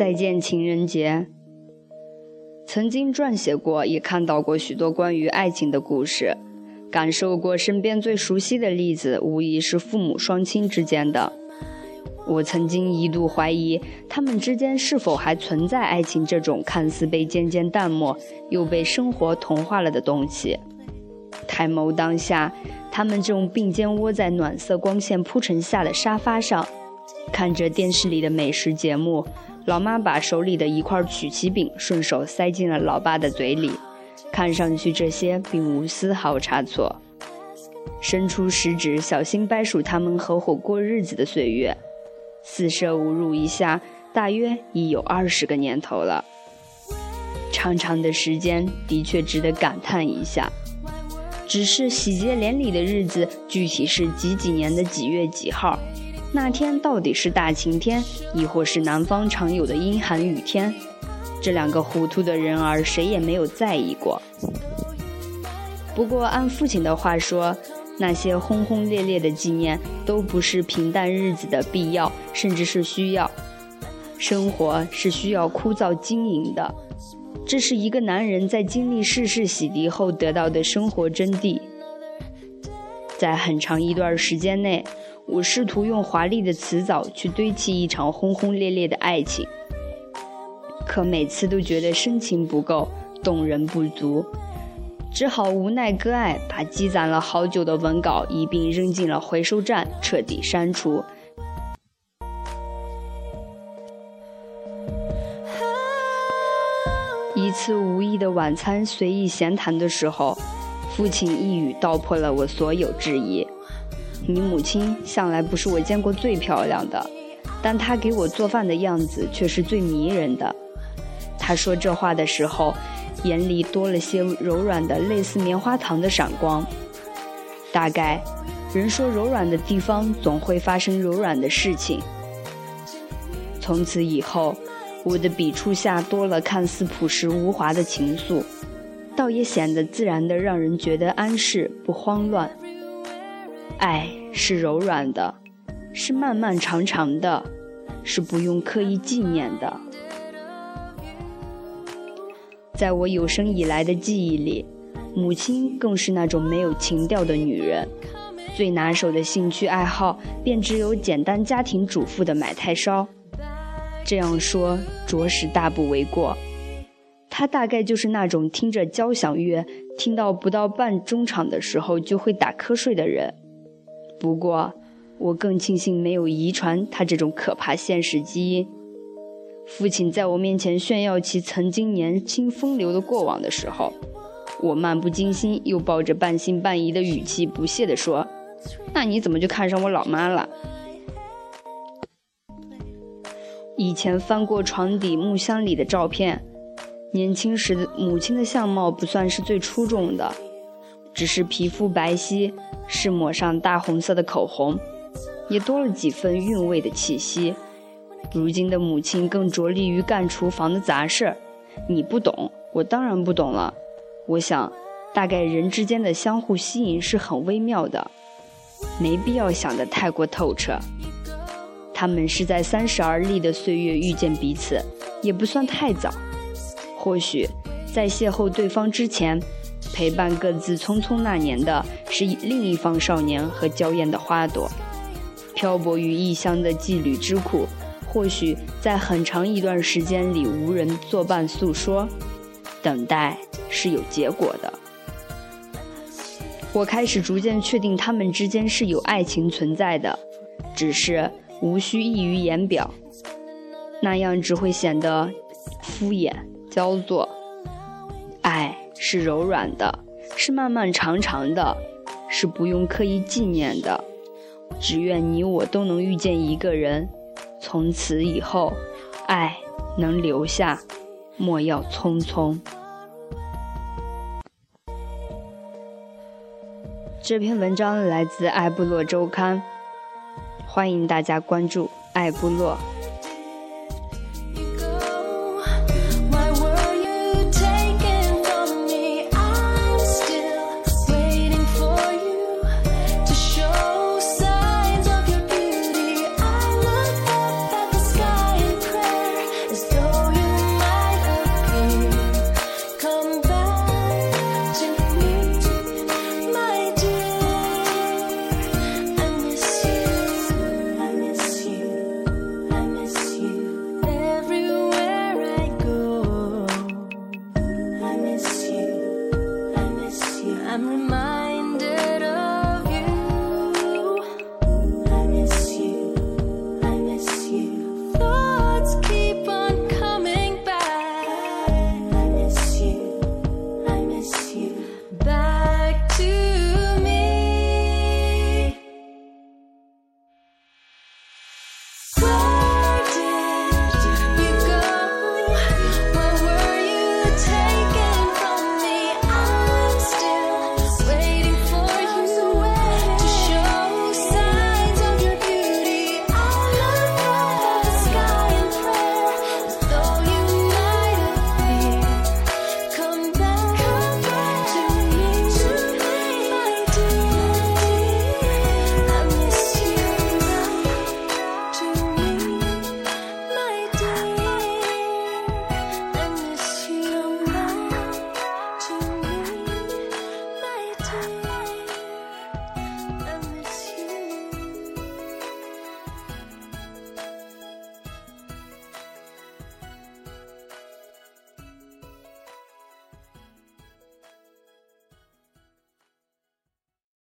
再见情人节。曾经撰写过，也看到过许多关于爱情的故事，感受过身边最熟悉的例子，无疑是父母双亲之间的。我曾经一度怀疑，他们之间是否还存在爱情这种看似被渐渐淡漠，又被生活同化了的东西。抬眸当下，他们正并肩窝在暖色光线铺陈下的沙发上，看着电视里的美食节目。老妈把手里的一块曲奇饼顺手塞进了老爸的嘴里，看上去这些并无丝毫差错。伸出食指，小心掰数他们合伙过日子的岁月，四舍五入一下，大约已有二十个年头了。长长的时间，的确值得感叹一下。只是喜结连理的日子，具体是几几年的几月几号？那天到底是大晴天，亦或是南方常有的阴寒雨天？这两个糊涂的人儿，谁也没有在意过。不过按父亲的话说，那些轰轰烈烈的纪念，都不是平淡日子的必要，甚至是需要。生活是需要枯燥经营的，这是一个男人在经历世事洗涤后得到的生活真谛。在很长一段时间内。我试图用华丽的辞藻去堆砌一场轰轰烈烈的爱情，可每次都觉得深情不够，动人不足，只好无奈割爱，把积攒了好久的文稿一并扔进了回收站，彻底删除。一次无意的晚餐随意闲谈的时候，父亲一语道破了我所有质疑。你母亲向来不是我见过最漂亮的，但她给我做饭的样子却是最迷人的。他说这话的时候，眼里多了些柔软的、类似棉花糖的闪光。大概，人说柔软的地方总会发生柔软的事情。从此以后，我的笔触下多了看似朴实无华的情愫，倒也显得自然的，让人觉得安适不慌乱。爱是柔软的，是漫漫长长的，是不用刻意纪念的。在我有生以来的记忆里，母亲更是那种没有情调的女人，最拿手的兴趣爱好便只有简单家庭主妇的买菜烧。这样说着实大不为过。他大概就是那种听着交响乐，听到不到半中场的时候就会打瞌睡的人。不过，我更庆幸没有遗传他这种可怕现实基因。父亲在我面前炫耀其曾经年轻风流的过往的时候，我漫不经心又抱着半信半疑的语气不屑地说：“那你怎么就看上我老妈了？”以前翻过床底木箱里的照片，年轻时的母亲的相貌不算是最出众的。只是皮肤白皙，是抹上大红色的口红，也多了几分韵味的气息。如今的母亲更着力于干厨房的杂事儿，你不懂，我当然不懂了。我想，大概人之间的相互吸引是很微妙的，没必要想得太过透彻。他们是在三十而立的岁月遇见彼此，也不算太早。或许，在邂逅对方之前。陪伴各自匆匆那年的是另一方少年和娇艳的花朵，漂泊于异乡的羁旅之苦，或许在很长一段时间里无人作伴诉说，等待是有结果的。我开始逐渐确定他们之间是有爱情存在的，只是无需溢于言表，那样只会显得敷衍焦作。爱。是柔软的，是漫漫长长的，是不用刻意纪念的。只愿你我都能遇见一个人，从此以后，爱能留下，莫要匆匆。这篇文章来自《爱部落周刊》，欢迎大家关注爱部落。